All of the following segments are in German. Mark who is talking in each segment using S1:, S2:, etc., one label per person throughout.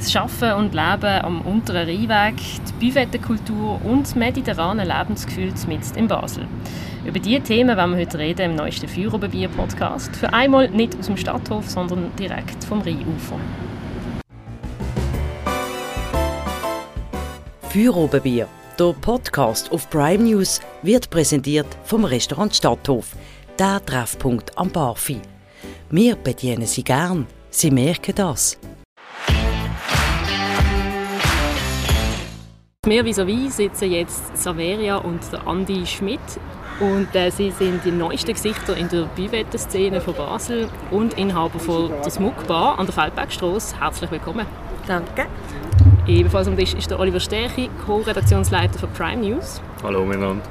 S1: Das Schaffen und Leben am unteren Rheinweg, die Büvettenkultur und das mediterrane Lebensgefühl mitten in Basel. Über diese Themen werden wir heute reden im neuesten Feuerobenbier-Podcast. Für einmal nicht aus dem Stadthof, sondern direkt vom Rheinufer.
S2: Feuerobenbier, der Podcast auf Prime News, wird präsentiert vom Restaurant Stadthof, der Treffpunkt am Barfi. Wir bedienen Sie gern, Sie merken das.
S1: Mir vis-à-vis sitzen jetzt Saveria und der Andi Schmidt. Und äh, sie sind die neuesten Gesichter in der Büwette-Szene von Basel und Inhaber von der Smuck Bar an der Feldbergstrasse. Herzlich willkommen.
S3: Danke.
S1: Ebenfalls am Tisch ist der Oliver Stärchi, Co-Redaktionsleiter für Prime News.
S4: Hallo miteinander.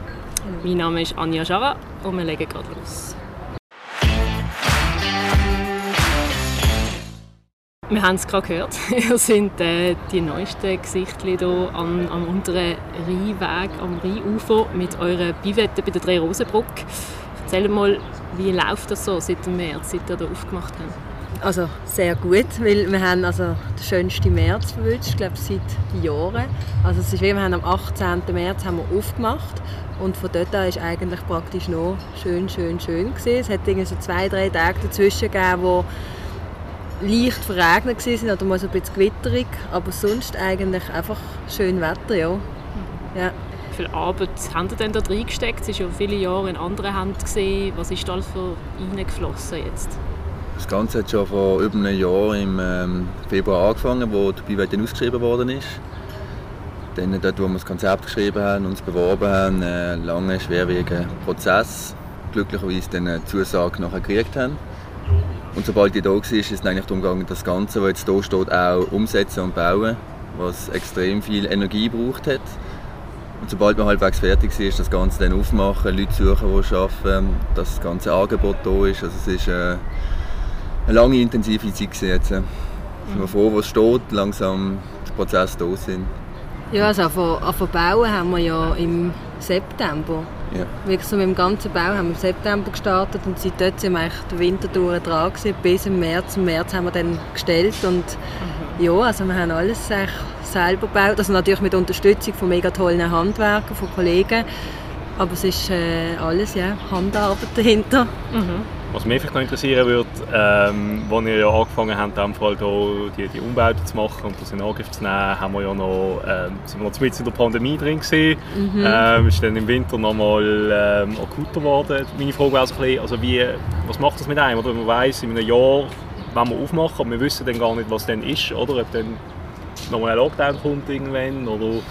S1: Mein Name ist Anja Jara und wir legen gerade los. Wir haben es gerade gehört. Ihr sind äh, die neuesten Gesichter hier am, am unteren Rheinweg, am Rheinufer mit euren Bivette bei der Drei Rosenbrücke. Erzähl mal, wie läuft das so seit dem März, seit ihr hier aufgemacht habt?
S3: Also sehr gut, weil wir haben also den schönsten März verwünscht, glaube seit Jahren. Also es ist wie, wir haben am 18. März haben wir aufgemacht und von dort an ist eigentlich praktisch noch schön, schön, schön gewesen. Es hat irgendwie so zwei, drei Tage dazwischen gegeben, wo leicht verregnet waren oder mal so ein bisschen gewitterig, aber sonst eigentlich einfach schön Wetter, ja. ja.
S1: Wie viel Arbeit haben Sie denn da reingesteckt? Es war ja viele Jahre in anderen Händen. Gewesen. Was ist da alles für reingeflossen jetzt?
S4: Das Ganze hat schon vor über einem Jahr im ähm, Februar angefangen, wo die Bivette ausgeschrieben worden ist. Dann dort, wo wir das Konzept geschrieben haben, und uns beworben haben, einen langen, schwerwiegenden Prozess. Glücklicherweise dann eine Zusage nachher gekriegt haben. Und sobald die da war, ist es eigentlich darum gegangen, das Ganze, was jetzt hier steht, auch umsetzen und bauen, was extrem viel Energie gebraucht hat. Und sobald man halbwegs fertig ist, das Ganze dann aufmachen, Leute suchen, die arbeiten, dass das ganze Angebot da ist. Also es ist äh, eine lange, intensive Zeit gewesen jetzt. Sind wir froh, was steht, langsam der Prozess da sind.
S3: Ja, also von bauen haben wir ja im September.
S4: Ja.
S3: Wirklich so mit dem ganzen Bau haben wir im September gestartet und seit dort sind wir eigentlich den Winter durch dran gewesen, bis im März. Im März haben wir dann gestellt und mhm. ja, also wir haben alles selber gebaut. Also natürlich mit Unterstützung von mega tollen Handwerkern, von Kollegen. Aber es ist äh, alles ja, Handarbeit dahinter.
S5: Mhm. Was mich vielleicht noch interessieren würde, ähm, als ihr ja angefangen habt, in Fall hier die, die Umbauten zu machen und das in Angriff zu nehmen, haben wir ja noch, ähm, sind wir noch in der Pandemie drin gewesen. Mhm. Ähm, ist dann im Winter nochmal ähm, akuter geworden. Meine Frage wäre so ein bisschen, also wie, was macht das mit einem? Oder man weiss, in einem Jahr wenn wir aufmachen, aber wir wissen dann gar nicht, was dann ist, oder? Ob dann nochmal ein Lockdown kommt irgendwann, oder?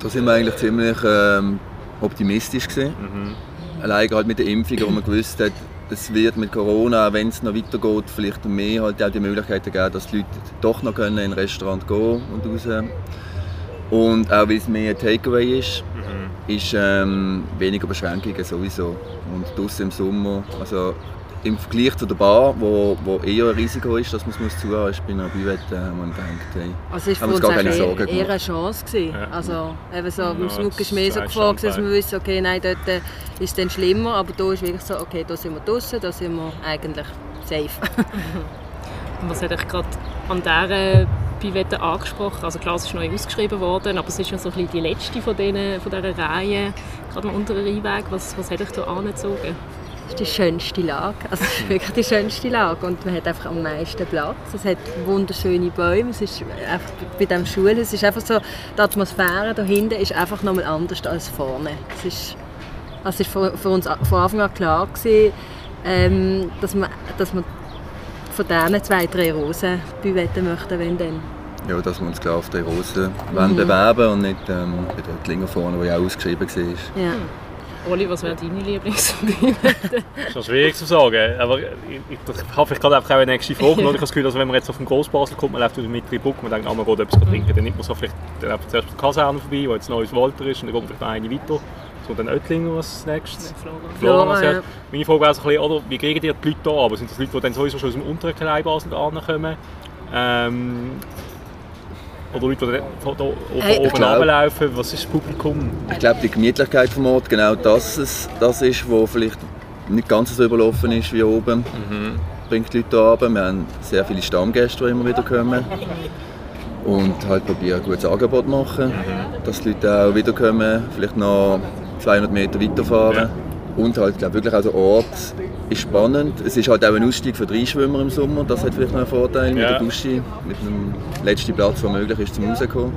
S4: Da sind wir eigentlich ziemlich ähm, optimistisch gewesen. Mhm. Allein halt mit den Impfungen, wo man gewusst hat, es wird mit Corona, wenn es noch weitergeht, vielleicht mehr halt auch die Möglichkeiten geben, dass die Leute doch noch können in ein Restaurant gehen und raus. Und auch weil es mehr Takeaway ist, mhm. ist ähm, weniger Beschränkungen sowieso. Und draußen im Sommer, also im Vergleich zu der Bar, wo, wo eher ein Risiko ist, dass man es zu haben, ist bei einer Bivette, haben wir gedacht, hey,
S3: also ist für uns gar keine Sorgen eher, eher eine Chance gewesen. Ja. Also eben so, beim Snook war mehr so gefragt, dass wir wissen, okay, nein, dort äh, ist es dann schlimmer, aber da ist wirklich so, okay, da sind wir draußen, da sind wir eigentlich safe.
S1: Und was hat euch gerade an dieser Bivette angesprochen? Also klar, es ist neu ausgeschrieben worden, aber es ist ja so ein bisschen die letzte von, denen, von dieser Reihe, gerade am unteren Rheinweg. Was, was hat euch da angezogen?
S3: Ist die schönste Lage. Also es ist wirklich die schönste Lage und man hat einfach am meisten Platz. Es hat wunderschöne Bäume. Es ist einfach bei dem Schule, es ist einfach so, die Atmosphäre da hinten ist einfach nochmal anders als vorne. Es ist, also es ist für, uns von Anfang an klar gewesen, ähm, dass man, dass man von diesen zwei, drei Rosen Büwetten möchten, wenn dann.
S4: Ja, dass wir uns klar auf die Rosen mhm. bewerben und nicht ähm, bei der Klinge vorne, die ja ausgeschrieben war.
S1: Ja. Oli, was wäre deine Lieblingsbühne?
S5: das ist schwierig zu sagen. Aber ich, ich, ich habe gerade auch eine nächste Frage. ich habe das Gefühl, dass wenn man jetzt auf den Grossbasel kommt, man läuft durch die Brücke, man denkt, ah, man geht etwas trinken. Dann nimmt man so vielleicht dann zuerst die Kaserne vorbei, wo jetzt neues Walter ist, und dann geht man vielleicht eine weiter. So, dann Oettlingen als nächstes.
S1: Flora.
S5: Flora, ja. Meine Frage wäre so ein bisschen, oder, wie kriegen die die Leute da? Aber sind das Leute, die dann sowieso schon aus dem unteren Kleinbasel ankommen? Ähm, oder Leute, die von oben runterlaufen? Was ist das Publikum?
S4: Ich glaube, die Gemütlichkeit vom Ort, genau das, ist, das ist, wo vielleicht nicht ganz so überlaufen ist wie oben. Mhm. Bringt die Leute hier runter. Wir haben sehr viele Stammgäste, die immer wieder kommen. und halt probieren, ein gutes Angebot zu machen, dass die Leute auch wiederkommen, vielleicht noch 200 Meter weiterfahren. Ja. Und halt, glaube wirklich, also Ort ist spannend. Es ist halt auch ein Ausstieg für drei Schwimmer im Sommer. Das hat vielleicht noch einen Vorteil mit ja. der Dusche, mit einem letzten Platz, der möglich ist, zum rauskommen.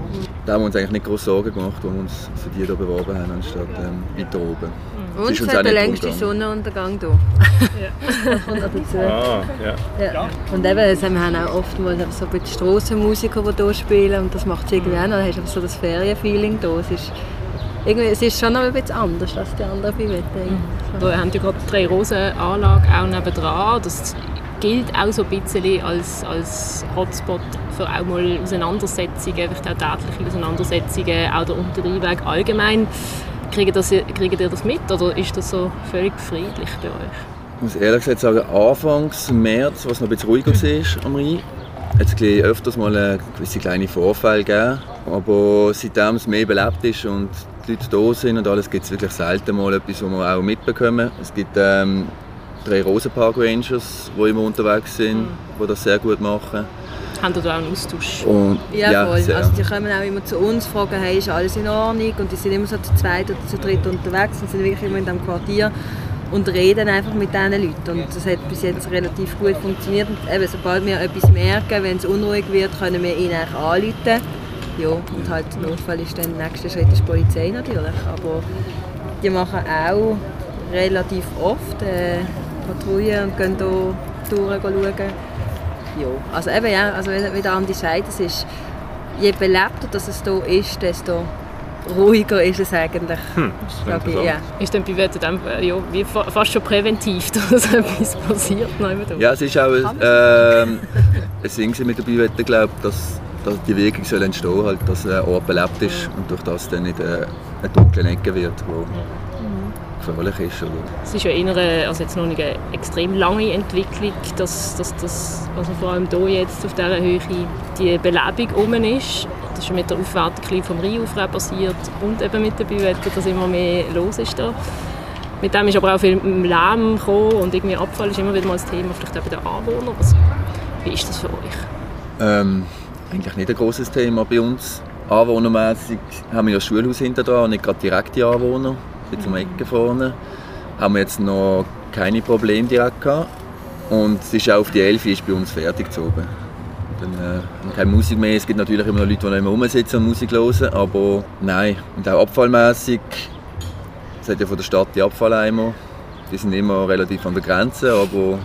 S4: Da haben wir uns eigentlich nicht große Sorgen gemacht, als wir uns für die hier beworben haben, anstatt ähm, weiter oben.
S3: Und es ist der längste Sonnenuntergang hier. ja. Kommt noch dazu. Ah, ja. ja. Und eben, also wir haben auch oftmals so ein bisschen Strassenmusiker, die hier spielen und das macht es irgendwie auch noch. Da hast du so das Ferienfeeling hier. Es ist, irgendwie, es ist schon noch ein bisschen anders als die anderen Bivetten.
S1: Mhm. Wir haben ja gerade die Drei-Rosen-Anlage auch nebendran. Das gilt auch so ein bisschen als, als Hotspot für auch mal Auseinandersetzungen, vielleicht auch tätliche Auseinandersetzungen, auch der Unterrheinweg allgemein. Kriegt, das, kriegt ihr das mit oder ist das so völlig friedlich bei euch?
S4: Ich muss ehrlich gesagt sagen, Anfangs März, was noch ein bisschen ruhiger war am Rhein, hat es öfters mal gewisse kleine Vorfälle gegeben. Aber seitdem es mehr belebt ist und die Leute da sind und alles, gibt es wirklich selten mal etwas, was wir auch mitbekommen. Es gibt ähm, drei Rosenpark Rangers, die immer unterwegs sind, mhm. die das sehr gut machen.
S1: Haben da auch einen Austausch?
S3: Und, ja, ja, voll. Also die kommen auch immer zu uns, fragen, hey, ist alles in Ordnung? Und die sind immer so zu zweit oder zu dritt unterwegs und sind wirklich immer in diesem Quartier und reden einfach mit diesen Leuten. Und das hat bis jetzt relativ gut funktioniert. Und eben, sobald wir etwas merken, wenn es unruhig wird, können wir ihn eigentlich anrufen. Ja, und halt Notfall ist dann der nächste Schritt die Polizei natürlich. Aber die machen auch relativ oft äh, Patrouille und gehen hier durch schauen. Ja, also eben, ja, also wie der Andi sagt, es ist, je belebter dass es hier ist, desto ruhiger ist es eigentlich. Hm,
S1: ist, ich, ja. ist dann bei dann ja, wie fast schon präventiv, dass etwas passiert?
S4: Ja, es ist auch äh, ein Sinn mit der Bivette, glaube dass die Wirkung soll entstehen soll, dass ein Ort belebt ist und durch das dann nicht äh, eine dunkle Ecke wird, wo gefährlich ist. Oder?
S1: Es ist ja eher eine, also jetzt noch eine extrem lange Entwicklung, dass, dass, dass also vor allem hier jetzt auf dieser Höhe die Belebung um ist. Das ist mit der Aufwertung vom Rheinufer passiert und eben mit der Bivette, dass immer mehr los ist da. Mit dem ist aber auch viel Lärm gekommen und irgendwie Abfall ist immer wieder mal das Thema, vielleicht auch bei den Anwohnern. Also, wie ist das für euch?
S4: Ähm, eigentlich nicht ein großes Thema bei uns. Anwohnermäßig haben wir ja das Schulhaus hinter dran, nicht gerade direkte Anwohner bis zum Ecken vorne, haben wir jetzt noch keine Probleme direkt gehabt. Und es ist auch auf die 11 ist bei uns fertig oben. Dann äh, keine Musik mehr. Es gibt natürlich immer noch Leute, die noch immer rumsitzen und Musik hören, aber nein. Und auch abfallmäßig, es hat ja von der Stadt die Abfalleimer. Die sind immer relativ an der Grenze, aber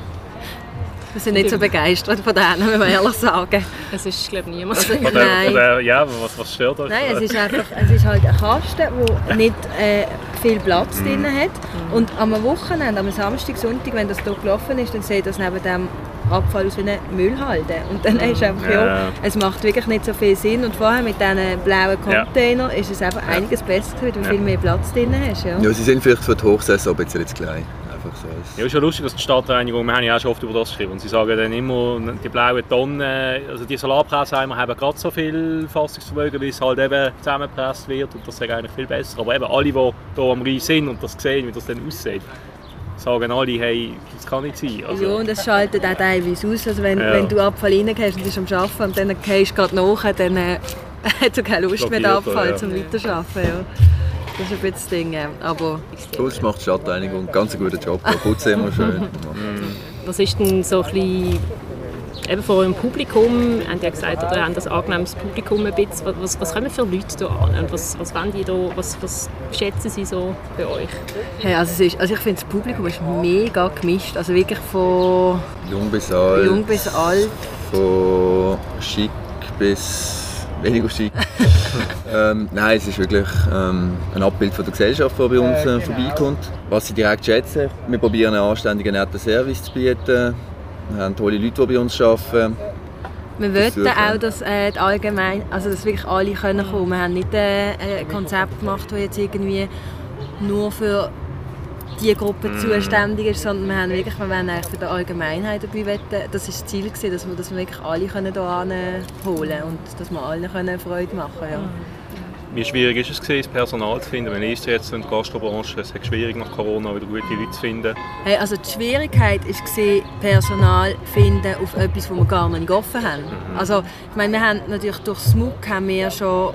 S3: wir sind nicht so begeistert von denen, muss man ehrlich sagen.
S1: Es ist, glaube ich, niemand. Also,
S5: oder, nein. Oder, ja, was, was stört euch?
S3: Nein, es ist einfach, es ist halt ein Kasten, der nicht äh, viel Platz mm. drin hat. Mm. Und am Wochenende, am Samstag, Sonntag, wenn das hier gelaufen ist, dann sieht das neben dem Abfall aus wie eine Müllhalde. Und dann ist einfach, ja. ja, es macht wirklich nicht so viel Sinn. Und vorher mit diesen blauen Containern ja. ist es einfach einiges besser, weil du ja. viel mehr Platz drin hast. Ja,
S4: ja sie sind vielleicht für die Hochsaison ein bisschen zu klein
S5: einfach so. Ja, ist ja lustig, dass die Stadtreinigung, wir haben ja auch schon oft über das geschrieben, und sie sagen dann immer, die blauen Tonnen, also die Solarpressheimer haben gerade so viel Fassungsvermögen, wie es halt eben zusammengepresst wird und das ist eigentlich viel besser. Aber eben alle, die hier am Rhein sind und das sehen, wie das dann aussieht, sagen alle, hey, das kann nicht sein.
S3: Also, ja, und das schaltet auch teilweise aus. Also wenn, ja. wenn du Abfall reingehst und bist am Arbeiten und dann gehst du gerade nach, dann äh, hast du keine Lust mehr, den Abfall ja. zum Weiterarbeiten. Ja. Das ist ein bisschen das Ding, aber...
S4: Sonst macht die Stadtreinigung einen ganz guten Job, putzen immer schön.
S1: Was ist denn so ein bisschen, eben vor eurem Publikum, haben ja gesagt, oder haben das angenehmes Publikum ein bisschen, was, was kommen für Leute hier an und was, was, die da, was, was schätzen sie so bei euch?
S3: Hey, also, ist, also ich finde, das Publikum ist mega gemischt, also wirklich von...
S4: Jung bis alt.
S3: Jung bis alt.
S4: Von schick bis weniger schick. ähm, nein, es ist wirklich ähm, ein Abbild von der Gesellschaft, die bei uns äh, genau. vorbeikommt. Was sie direkt schätzen, wir probieren einen anständigen, netten Service zu bieten. Wir haben tolle Leute, die bei uns arbeiten.
S3: Wir wollten auch, dass, äh, allgemein, also dass wirklich alle können kommen können. Wir haben nicht äh, ein Konzept gemacht, das jetzt irgendwie nur für die Gruppe mm. zuständig ist, sondern wir haben wirklich, wir wollen für die Allgemeinheit dabei wetten. Das war das Ziel, gewesen, dass wir, dass wir wirklich alle können hier holen können und dass wir allen können Freude machen können. Ja.
S5: wie schwierig ist es gewesen, das Personal zu finden? Wenn ist jetzt in der Gastrobranche, es ist schwierig nach Corona wieder gute Leute zu finden.
S3: Hey, also die Schwierigkeit war Personal zu finden auf etwas, das wir gar nicht offen haben. Mhm. Also ich meine, wir haben natürlich durch SMUG haben wir schon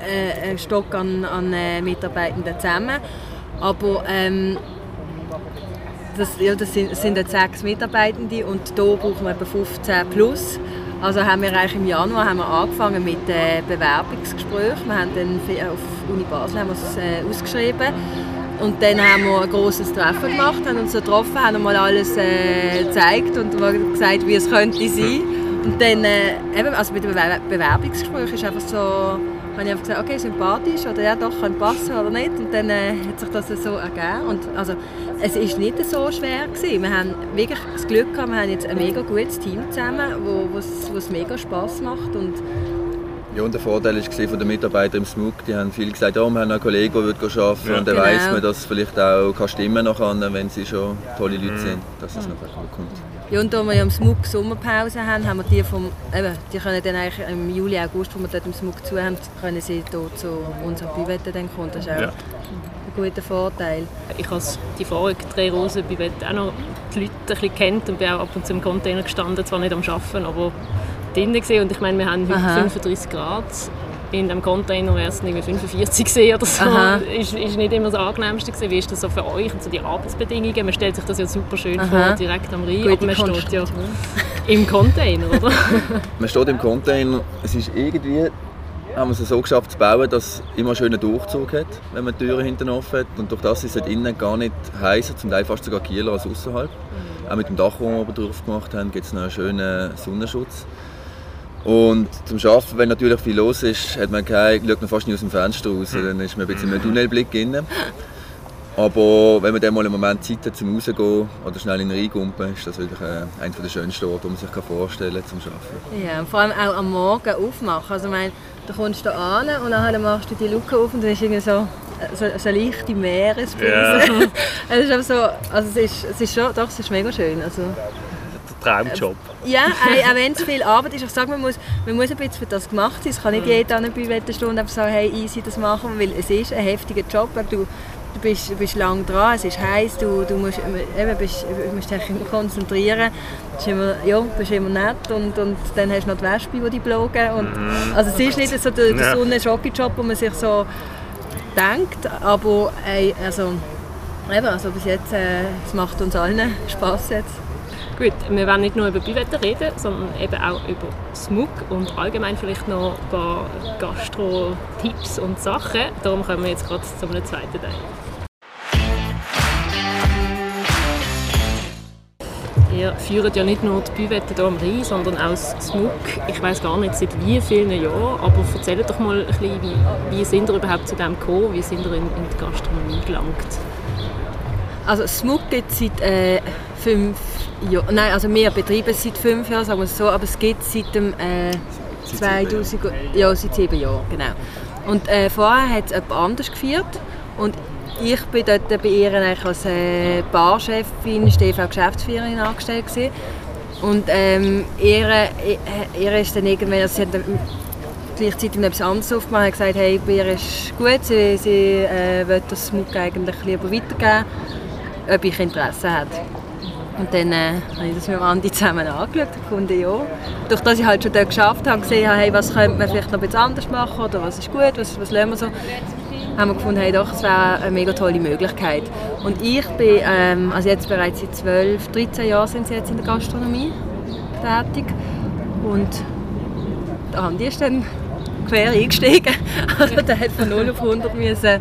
S3: äh, einen Stock an, an äh, Mitarbeitenden zusammen, aber ähm, das, ja, das sind, sind jetzt sechs Mitarbeitende und hier brauchen wir etwa 15 plus. Also haben wir eigentlich im Januar haben wir angefangen mit äh, Bewerbungsgesprächen. Wir haben dann auf Uni Basel haben wir es äh, ausgeschrieben und dann haben wir ein großes Treffen gemacht, haben uns so getroffen, haben mal alles äh, gezeigt und gesagt, wie es könnte sein. Und dann, äh, eben, also bei dem Bewerbungsgespräch ist einfach so habe ich einfach gesagt, okay, sympathisch oder ja doch, könnte passen oder nicht. Und dann äh, hat sich das so ergeben. Und also, es war nicht so schwer. Gewesen. Wir haben wirklich das Glück gehabt, wir haben jetzt ein mega gutes Team zusammen, wo mega Spass macht. Und
S4: ja, und der Vorteil war von den Mitarbeitern im SMUG, die haben viel gesagt, oh, wir haben einen Kollegen, der arbeiten ja. und dann genau. weiss man, dass es vielleicht auch kann stimmen kann, wenn sie schon tolle Leute mhm. sind, dass es nachher gut kommt.
S3: Ja, und da wir ja im SMUG Sommerpause haben, haben wir die vom, eben, die können dann eigentlich im Juli, August, wo wir dort im SMUG zu haben, können sie hier zu unseren Büvetten dann kommen. Das ist auch ja. ein guter Vorteil.
S1: Ich habe die vorigen drei Rosen Büvetten auch noch die Leute ein bisschen kennt und bin auch ab und zu im Container gestanden, zwar nicht am Arbeiten, aber drinnen und ich meine, wir haben heute Aha. 35 Grad in dem Container wäre es 45 gesehen oder so. Ist, ist nicht immer das Angenehmste gewesen. Wie ist das so für euch und so die Arbeitsbedingungen? Man stellt sich das ja super schön Aha. vor, direkt am Rhein, aber man steht ja im Container, oder?
S4: man steht im Container, es ist irgendwie haben wir es so geschafft zu bauen, dass es immer einen schönen Durchzug hat, wenn man die Türen hinten offen hat. Und durch das ist es innen gar nicht heißer, zum Teil fast sogar kühler als außerhalb. Mhm. Auch mit dem Dach, das wir oben drauf gemacht haben, gibt es noch einen schönen Sonnenschutz. Und zum Arbeiten, wenn natürlich viel los ist, hat man kein, schaut man fast nicht aus dem Fenster raus. Dann ist man ein bisschen im Tunnelblick drin. Aber wenn man dann mal einen Moment Zeit hat zum rausgehen oder schnell in den Reingumpen, ist das wirklich äh, einer der schönsten Orte, die man sich vorstellen kann zum Arbeiten.
S3: Ja, und vor allem auch am Morgen aufmachen. Also, ich meine, da kommst du an und dann machst du die Luke auf und dann ist irgendwie so, so, so eine leichte Meeresbrise. Yeah. es ist so, also es ist, es ist schon, doch, es ist mega schön. Also,
S5: Traumjob.
S3: Ja, auch wenn es viel Arbeit ist. Ich sage, man muss, man muss ein bisschen für das gemacht sein. Es kann nicht jeder an einer Stunde einfach sagen, hey, easy das machen, weil es ist ein heftiger Job. Du, du bist, du bist lang dran, es ist heiß, du, du musst, eben, bist, musst dich konzentrieren. Du bist immer, ja, bist immer nett und, und dann hast du noch die Wespe, die dich blogen. Und, mhm. also es ist nicht so der, der Sonnen-Jockey-Job, wo man sich so denkt, aber also, eben, also bis jetzt äh, es macht uns allen Spaß jetzt.
S1: Gut, wir werden nicht nur über Büvetten reden, sondern eben auch über Smug und allgemein vielleicht noch ein paar Gastro-Tipps und Sachen. Darum kommen wir jetzt gerade zu einem zweiten Teil. Ihr führt ja nicht nur die Büvette hier am Rhein, sondern auch Smug. Ich weiß gar nicht seit wie vielen Jahren, aber erzählt doch mal ein bisschen, wie, wie sind ihr überhaupt zu dem gekommen? Wie sind ihr in, in die Gastronomie gelangt?
S3: Also Smug gibt es seit äh, fünf Jahren. Nein, also wir betreiben es seit fünf Jahren, sagen wir es so, aber es gibt seit dem äh, 2000, ja, seit sieben Jahren, genau. Und äh, vorher hat es jemand anders geführt und ich bin dort bei ihr als äh, Barchefin, TV-Geschäftsführerin angestellt gewesen. Und ähm, ihr, ihr ist dann irgendwann, also sie hat dann gleichzeitig etwas anderes aufgemacht und gesagt, hey, bei ihr ist gut, sie, sie äh, will das Muck eigentlich lieber weitergeben ob ich Interesse habe. Und dann äh, habe ich das mit Andi zusammen angeschaut und gefunden, ja. Durch das ich halt schon dort geschafft habe, gesehen habe, hey, was könnte man vielleicht noch etwas anders machen oder was ist gut, was, was lernen wir so, haben wir gefunden, hey, doch, es wäre eine mega tolle Möglichkeit. Und ich bin, ähm, also jetzt bereits seit 12, 13 Jahren sind sie jetzt in der Gastronomie tätig und der Andi ist dann quer eingestiegen. Also der hat von 0 auf 100 müssen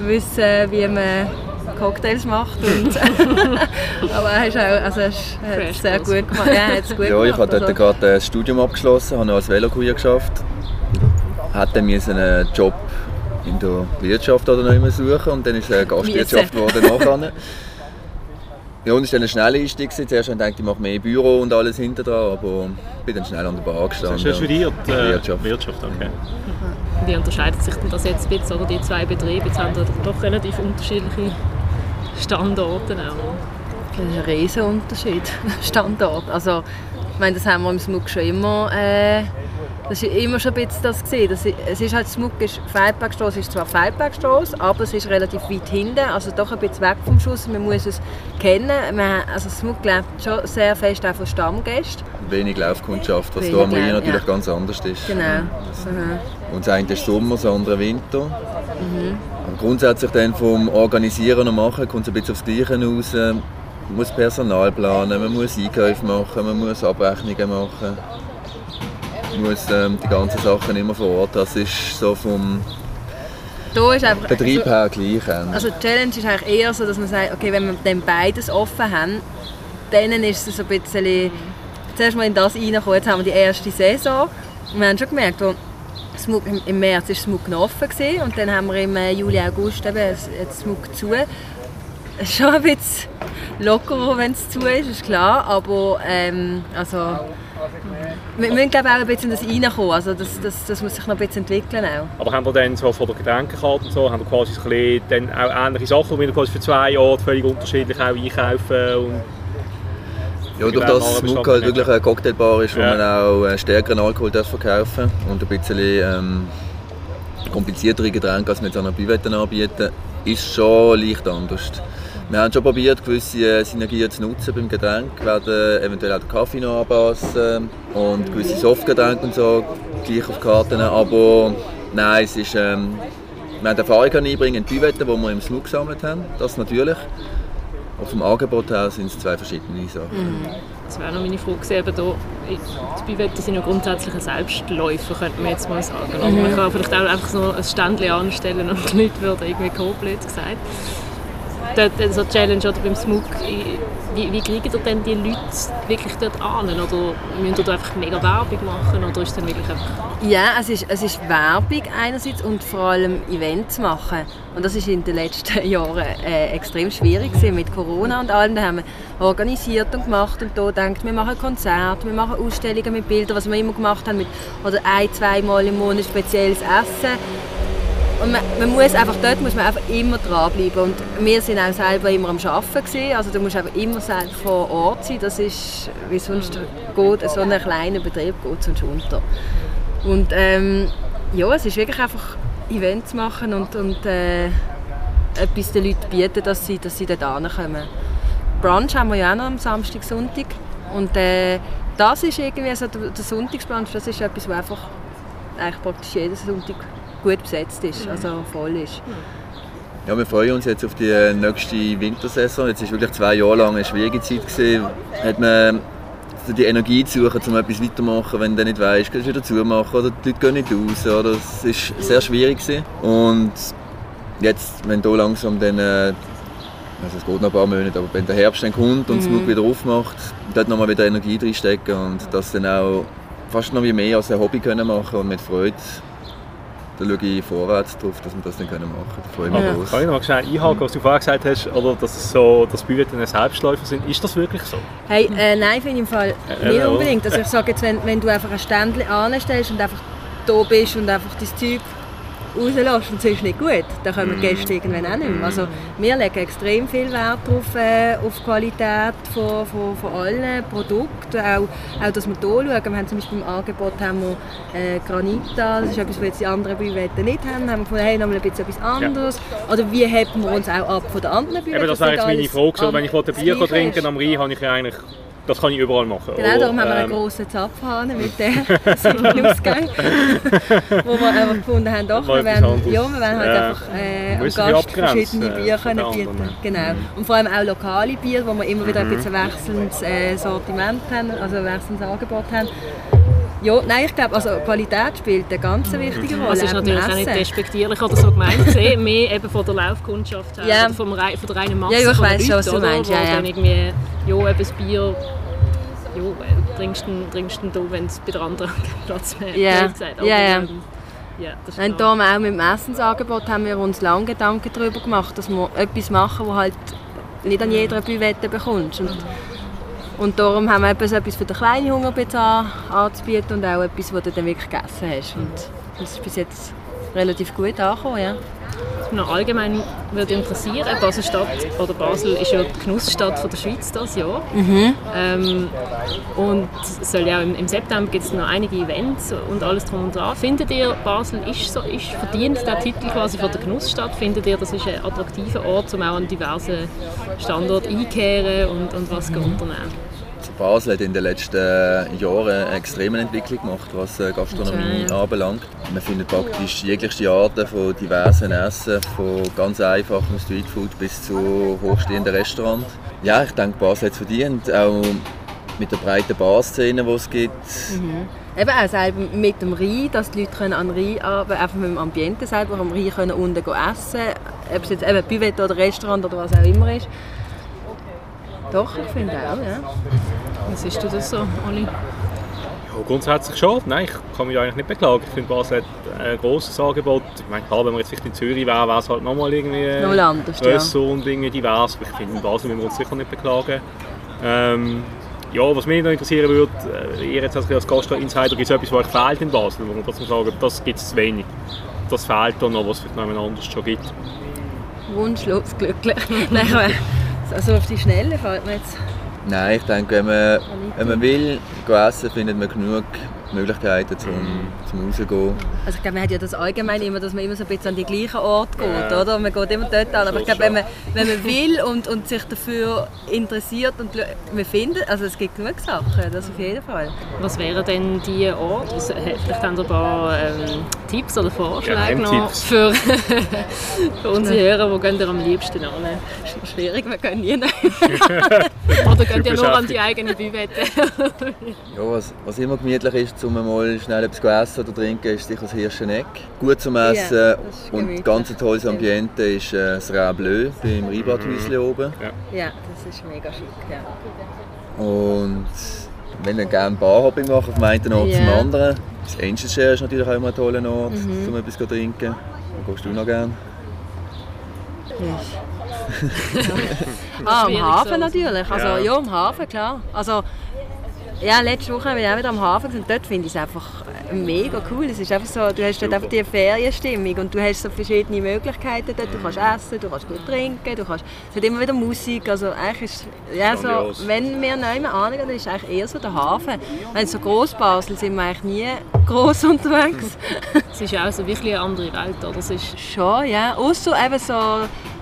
S3: wissen, wie man Cocktails macht. Und aber er ist auch, also er hat es sehr gut gemacht. Ja, gut
S4: ja, ich habe dort also. gerade das Studium abgeschlossen, habe noch als Velokurier geschafft. Hatte einen Job in der Wirtschaft oder noch immer suchen und dann ist es Gastwirtschaft geworden nachher. Ja, und es war dann ein schneller Einstieg. Zuerst habe ich gedacht, ich mache mehr Büro und alles hinter dran, aber bin dann schnell an der Bar gestanden.
S5: Hast du studiert? Äh, Wirtschaft. Wirtschaft, okay.
S1: Wie unterscheidet sich denn das jetzt ein bisschen, oder die zwei Betriebe? Jetzt haben doch relativ unterschiedliche Standorten auch.
S3: Das ist ein riesen Unterschied, Standort. Also, ich meine, das haben wir im Smug schon immer äh, Das war immer schon ein bisschen das. Gewesen. das es ist halt, Smug ist, Feldbergstrasse ist zwar Feldbergstrasse, aber es ist relativ weit hinten, also doch ein bisschen weg vom Schuss. Man muss es kennen. Man, also Smug lebt schon sehr fest auch von Stammgästen.
S4: Wenig Laufkundschaft, was hier am Rhein natürlich ja. ganz anders ist.
S3: Genau.
S4: Mhm. Und das eine ist Sommer, das andere Winter. Mhm. grundsätzlich dann vom Organisieren und Machen kommt es ein bisschen aufs Gleiche raus. Man muss Personal planen, man muss Einkäufe machen, man muss Abrechnungen machen muss ähm, die ganzen Sachen immer vor Ort. Das ist so vom
S3: einfach,
S4: Betrieb her gleich.
S3: Also die Challenge ist eigentlich eher so, dass man sagt, okay, wenn wir dann beides offen haben, dann ist es so ein bisschen, zuerst mal in das reinkommen, jetzt haben wir die erste Saison und wir haben schon gemerkt, wo Smug, im März war Smug noch offen gewesen, und dann haben wir im äh, Juli, August eben jetzt Smug zu. Es ist schon ein bisschen lockerer, wenn es zu ist, ist klar, aber ähm, also wir müssen glaube auch ein bisschen das reinkommen, also das, das, das muss sich noch ein bisschen entwickeln auch.
S5: Aber haben wir dann so von der Getränkekarte und so, haben wir quasi so ein bisschen dann auch ähnliche Sachen, wie wir quasi für zwei Jahre völlig unterschiedlich auch einkaufen und
S4: ja, durch das Smook halt wirklich eine Cocktailbar ist, wo ja. man auch äh, stärkeren Alkohol verkaufen darf und ein bisschen ähm, kompliziertere Getränke als mit so einer Bivette anbieten, ist schon leicht anders. Wir haben schon probiert, gewisse äh, Synergien zu nutzen beim Getränk. Wir werden eventuell auch den Kaffee noch anpassen und gewisse Softgetränke und so gleich auf Karten. Aber nein, es ist, ähm, wir haben Erfahrung einbringen in die Büwetten, die wir im Snook gesammelt haben. Das natürlich. Aber vom Angebot her sind es zwei verschiedene Sachen. Mhm.
S1: Das wäre noch meine Frage. Eben da, die Büwetten sind ja grundsätzlich ein Selbstläufer, könnte man jetzt mal sagen. Mhm. Man kann vielleicht auch einfach so ein Ständchen anstellen und die Leute würden irgendwie blöd gesagt dort, so Challenge oder beim Smug, wie, wie kriegen ihr denn die Leute wirklich dort an? Oder müsst ihr da einfach mega Werbung machen? Oder ist dann wirklich einfach...
S3: Ja, es ist, es ist Werbung einerseits und vor allem Events machen. Und das ist in den letzten Jahren äh, extrem schwierig gewesen, mit Corona und allem. Da haben wir organisiert und gemacht und da denkt, wir machen Konzerte, wir machen Ausstellungen mit Bildern, was wir immer gemacht haben, mit, oder ein, zweimal im Monat spezielles Essen und man, man, muss einfach, dort muss man einfach immer dranbleiben. Und wir sind auch selber immer am Arbeiten. Gewesen. Also du musst einfach immer vor Ort sein. Das ist, wie sonst geht, so ein kleiner Betrieb geht sonst unter. Und ähm, ja, es ist wirklich einfach Events machen und, und äh, etwas den Leuten bieten, dass sie, dass sie dort kommen. Brunch haben wir ja auch noch am Samstag, Sonntag. Und äh, das ist irgendwie, also der, der Sonntagsbrunch, das ist etwas, was einfach eigentlich praktisch jeden Sonntag gut besetzt ist, also voll ist.
S4: Ja, wir freuen uns jetzt auf die nächste Wintersaison. Jetzt war wirklich zwei Jahre lang eine schwierige Zeit. Gewesen. Hat man die Energie zu suchen, um etwas weiterzumachen, wenn du nicht weißt, kannst du wieder zumachen oder die Leute gehen nicht raus. Oder? Das war sehr schwierig. Gewesen. Und jetzt, wenn hier langsam dann, äh, also es geht noch ein paar Monate, aber wenn der Herbst dann kommt und mhm. das wieder aufmacht, dort nochmal wieder Energie reinstecken und das dann auch fast noch wie mehr als ein Hobby können machen und mit Freude da schaue ich vorwärts drauf, dass wir das dann machen können. Da freue ich mich
S5: ja. Kann ich noch schnell einhaken, was du vorher gesagt hast, oder dass, so, dass Bühnen Selbstläufer sind. Ist das wirklich so?
S3: Hey, äh, nein, finde ich im Fall äh, nicht unbedingt. Also ich sage jetzt, wenn, wenn du einfach ein Ständchen anstellst und einfach da bist und einfach dein Zeug rauslässt und es ist nicht gut, dann kommen die Gäste irgendwann auch nicht mehr. Also wir legen extrem viel Wert auf, äh, auf die Qualität von, von, von allen Produkten, auch, auch dass wir hier schauen. Wir haben zum Beispiel im Angebot haben wir, äh, Granita, das ist etwas, was die anderen Büwetten nicht haben. haben wir gefunden, hey, nochmal ein bisschen etwas anderes. Ja. Oder wie heben wir uns auch ab von den anderen
S5: Büwetten? das wäre jetzt meine Frage. So, wenn ich ein Bier trinken am Rhein, habe ich ja eigentlich das kann ich überall machen.
S3: Genau, darum haben wir einen ähm, grossen Zapfhahn mit der sieben Ausgängen, wo wir einfach gefunden haben, doch, wir werden, ja, wir werden halt einfach äh, am Gast verschiedene Bier können bieten. Genau. Und vor allem auch lokale Bier, wo wir immer wieder ein mhm. bisschen wechselndes äh, Sortiment haben, also ein wechselndes Angebot haben. Ja, nein, ich glaube, also Qualität spielt eine ganz mhm. wichtige Rolle.
S1: Das ist natürlich auch nicht despektierlich oder so gemeint gesehen, mehr eben von der Laufkundschaft her, ja. vom, von der reinen Masse
S3: ja, ich
S1: weiß
S3: schon, was du meinst. Ja, ja.
S1: Dann irgendwie, ja, eben das Bier ja, trinkst du trinkst du wenn es bei der anderen keinen Platz mehr
S3: yeah. gesagt. ja, ja. Ähm, ja, das und da auch mit dem Essensangebot haben wir uns lange Gedanken darüber gemacht, dass wir etwas machen, das halt nicht an jeder Büwette bekommst. Und, und darum haben wir etwas für den kleinen Hunger anzubieten und auch etwas, das du dann wirklich gegessen hast. Und das ist bis jetzt relativ gut angekommen, ja.
S1: Noch allgemein würde interessieren. Basel-Stadt oder Basel ist ja die Genussstadt von der Schweiz dieses Jahr.
S3: Mhm.
S1: Ähm, und soll ja im, im September gibt es noch einige Events und alles drum und dran. Findet ihr, Basel ist, so, ist verdient der Titel quasi von der Genussstadt? Findet ihr, das ist ein attraktiver Ort, um auch an diversen Standorten einkehren und, und was mhm. unternehmen?
S4: Basel hat in den letzten Jahren eine extreme Entwicklung gemacht, was äh, Gastronomie okay. anbelangt. Man findet praktisch jegliche Arten von diversen Essen, von ganz einfachem Streetfood bis zu hochstehenden Restaurants. Ja, ich denke, Basel hat es verdient, auch mit der breiten Barszene, die es gibt.
S3: Mhm. Eben auch selber mit dem Rhein, dass die Leute an Rhein arbeiten einfach mit dem Ambiente selber am Rhein können unten essen können. Ob es jetzt eben Buvette oder Restaurant oder was auch immer ist. Doch, ich finde auch, ja.
S1: Wie siehst du das so, Oli? Ja,
S5: grundsätzlich schon. Nein, ich kann mich eigentlich nicht beklagen. Ich finde, Basel hat ein grosses Angebot. Ich meine, klar, wenn man jetzt vielleicht in Zürich wäre, wäre es halt nochmal irgendwie
S3: nochmal anders,
S5: ja. und Dinge divers. Ich finde, in Basel müssen wir uns sicher nicht beklagen. Ähm, ja, was mich noch interessieren würde, äh, ihr jetzt als Gastro-Insider, gibt es etwas, was euch fehlt in Basel, wo man trotzdem sagen, das gibt es zu wenig. Das fehlt da noch, was es vielleicht noch anders schon gibt.
S3: Wunschlos glücklich. Also auf die Schnelle fällt mir jetzt...
S4: Nein, ich denke, wenn man, wenn man will, essen, findet man genug Möglichkeiten zum, zum rausgehen.
S3: Also ich glaube, man hat ja das allgemein immer, dass man immer so ein bisschen an die gleichen Ort geht, ja. oder? Man geht immer dort an. Aber ich glaube, wenn man, wenn man will und, und sich dafür interessiert und man findet, also es gibt genug Sachen, das auf jeden Fall.
S1: Was wären denn die Orte? Also, vielleicht haben Sie ein paar ähm, Tipps oder Vorschläge noch für, für unsere Hörer, wo gehen ihr am liebsten an?
S3: Schwierig, wir können nie
S1: Oder gehen ihr nur an die eigene Bivette?
S4: ja, was, was immer gemütlich ist, um mal schnell etwas zu essen oder trinken, ist sicher das Hirscheneck. Gut zum Essen yeah, und ganz ein tolles Ambiente ist äh, das Rhin Bleu beim Rheinbadhäuschen mhm. oben.
S3: Ja. ja, das ist mega schick. Ja.
S4: Und wenn ihr gerne Barhopping macht, vom einen Ort yeah. zum anderen. Das Angel Share ist natürlich auch immer ein toller Ort, mhm. um etwas zu trinken. Wo gehst du noch gerne?
S3: ah, am Hafen natürlich. Also, ja. ja, am Hafen, klar. Also, ja, letzte Woche bin ich auch wieder am Hafen und dort finde ich es einfach mega cool. Es ist einfach so, du hast dort einfach die Ferienstimmung und du hast so verschiedene Möglichkeiten dort. Du kannst essen, du kannst gut trinken, du kannst, es hat immer wieder Musik. Also eigentlich ist, ja, so, wenn wir neu angehen, dann ist es eigentlich eher so der Hafen. Wenn so groß Basel sind wir eigentlich nie groß unterwegs.
S1: es ist auch so wirklich eine andere Welt, oder? Es ist
S3: Schon, ja. Außer eben so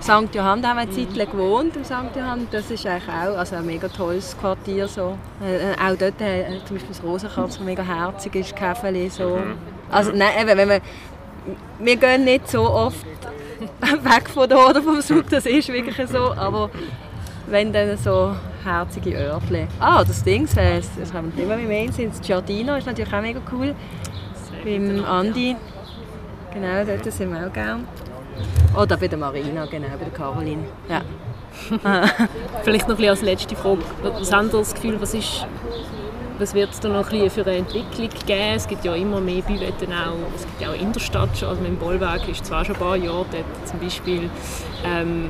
S3: St. Johann, da haben wir eine Zeit lang gewohnt, im St. Johann. Das ist eigentlich auch also ein mega tolles Quartier. So. Äh, äh auch dort, äh, zum Beispiel das Rosenkranz, das mega herzig ist, Käfeli, so. Mhm. Also nein, eben, wenn wir, wir gehen nicht so oft weg von da oder vom Zug, das ist wirklich so, aber wenn dann so herzige Örtchen. Ah, das Ding, das, das haben wir immer im Main sind, das Giardino ist natürlich auch mega cool. Beim Andi. Genau, dort sind wir auch gerne. Oder bei der Marina, genau, bei der Caroline. Ja.
S1: Vielleicht noch ein als letzte Frage. Was haben Sie das Gefühl, was, ist, was wird es da noch ein für eine Entwicklung geben? Es gibt ja immer mehr Büwetten auch, es gibt ja auch in der Stadt schon, also mit dem Bollwerk ist zwar schon ein paar Jahre dort zum Beispiel. Ähm,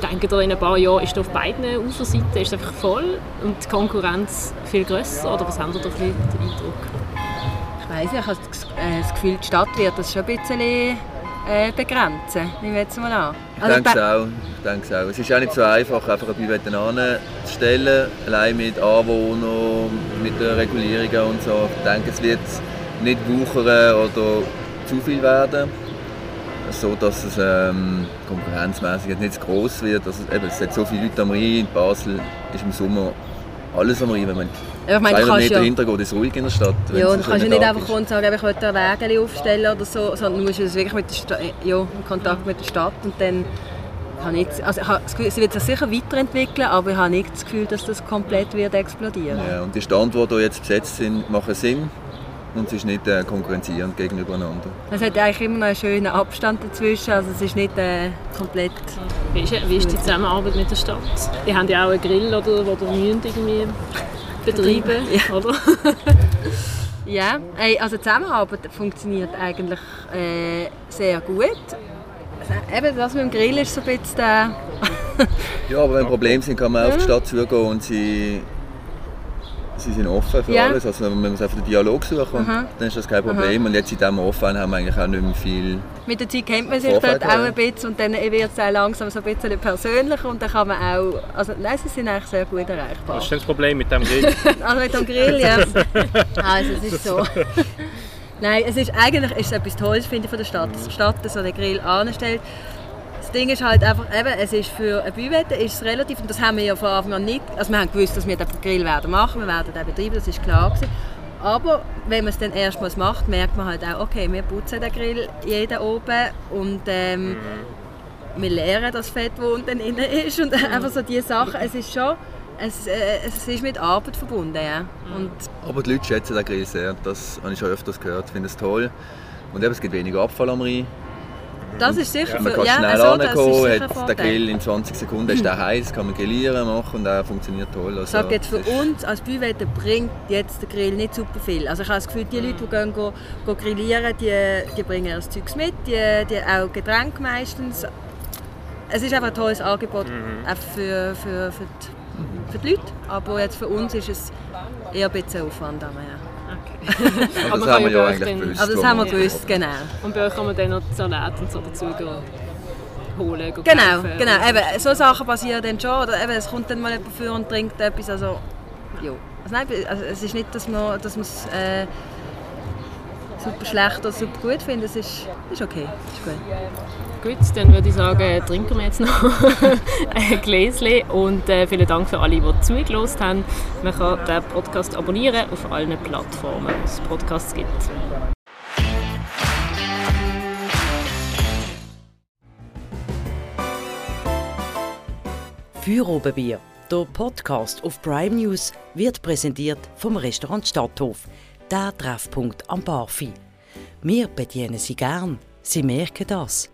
S1: denken ihr, in ein paar Jahren ist auf beiden Uferseiten ist einfach voll und die Konkurrenz viel grösser? Oder was haben Sie da den Eindruck?
S3: Ich weiß ich habe das Gefühl, die Stadt wird das schon ein bisschen äh, begrenzen. Nehmen wir jetzt mal an.
S4: Ich also, denke es auch. Ich denke auch. Es ist auch nicht so einfach, einfach ein Bivette anzustellen, allein mit Anwohnern, mit den Regulierungen und so. Ich denke, es wird nicht wuchern oder zu viel werden, so dass es ähm, konkurrenzmäßig nicht zu groß wird. Also, eben, es hat so viele Leute am Rhein, in Basel ist im Sommer alles am Rhein. Wenn man ich meine, 200 Meter ja, hinter geht es ruhig in der Stadt.
S3: Ja, du kannst ja nicht einfach kommen und sagen, ich möchte ein Wägel aufstellen oder so, sondern du musst es wirklich mit der Sta ja, in Kontakt mit der Stadt und dann habe ich, also ich habe das Gefühl, sie wird sich sicher weiterentwickeln, aber ich habe nicht das Gefühl, dass das komplett wird explodieren.
S4: Ja, und die Standorte, die jetzt besetzt sind, machen Sinn und es ist nicht äh, konkurrenzierend gegeneinander.
S3: Es hat eigentlich immer noch einen schönen Abstand dazwischen, also es ist nicht äh, komplett...
S1: Wie ist, wie ist, die Zusammenarbeit mit der Stadt? Die haben ja auch einen Grill, oder, wo ihr irgendwie betreiben, ja. oder?
S3: ja, also die Zusammenarbeit funktioniert eigentlich äh, sehr gut. Eben das mit dem Grill ist so ein bisschen der...
S4: ja, aber wenn Probleme sind, kann man auf die Stadt zugehen und sie sie sind offen für
S3: Ja.
S4: alles. Also man muss einfach den Dialog suchen und
S3: Aha.
S4: dann ist das kein Problem. Und jetzt, seitdem wir offen haben wir eigentlich auch nicht mehr viel...
S3: Mit der Zeit kennt man sich dort auch ein bisschen und dann wird es auch langsam so ein bisschen persönlicher und dann kann man auch, also nein, sie sind eigentlich sehr gut erreichbar.
S5: Was ist denn das Problem mit dem Grill?
S3: Also mit dem Grill, ja. Also es ist so. Nein, es ist eigentlich ist es etwas Tolles, finde ich, von der Stadt, dass die Stadt so den Grill anstellt. Das Ding ist halt einfach, eben, es ist für eine Büwette ist es relativ, und das haben wir ja von Anfang an nicht, also wir haben gewusst, dass wir den Grill werden machen, wir werden den betreiben, das ist klar gewesen. Aber wenn man es dann erstmals macht, merkt man halt auch, okay, wir putzen den Grill jeden oben und ähm, wir leeren das Fett, das unten drin ist und einfach so diese Sachen, es ist schon, es, äh, es ist mit Arbeit verbunden, ja. Und
S4: Aber die Leute schätzen den Grill sehr. Das habe ich schon öfters gehört. Ich finde es toll. Und eben, es gibt weniger Abfall am Rhein.
S3: Das ist sicher
S4: Man
S3: für,
S4: kann
S3: ja,
S4: schnell
S3: also, das sicher ein
S4: hat den. Grill in 20 Sekunden, ist der heiß, kann man grillieren machen und der funktioniert toll. Also,
S3: sage jetzt für uns als Büwette bringt jetzt der Grill nicht super viel. Also ich habe das Gefühl, die Leute, die gehen, go, go grillieren, die, die bringen ihr Zeugs mit, die, die auch Getränke meistens. Es ist einfach ein tolles Angebot auch für, für, für, die, für die Leute. Aber jetzt für uns ist es eher ein bisschen Aufwand. Ja.
S1: Okay.
S4: Aber das haben wir ja eigentlich
S1: dann-
S4: gewusst.
S3: Aber das haben wir gewusst, genau.
S1: Und bei euch kann man dann noch Salat und so dazu holen,
S3: Genau,
S1: kaufen.
S3: genau. Eben, so Sachen passieren dann schon. Oder eben, es kommt dann mal jemand für und trinkt etwas. Also, jo. Also, nein, also, es ist nicht, dass man dass man es äh, super schlecht oder super gut findet. Es ist, ist okay. Ist gut.
S1: Gut, dann würde ich sagen, trinken wir jetzt noch ein Gläschen und äh, vielen Dank für alle, die zugelassen haben. Man kann den Podcast abonnieren auf allen Plattformen, wo es Podcasts gibt.
S2: Feuerobenbier, der Podcast auf Prime News, wird präsentiert vom Restaurant Stadthof, der Treffpunkt am Barfi. Wir bedienen Sie gern, Sie merken das.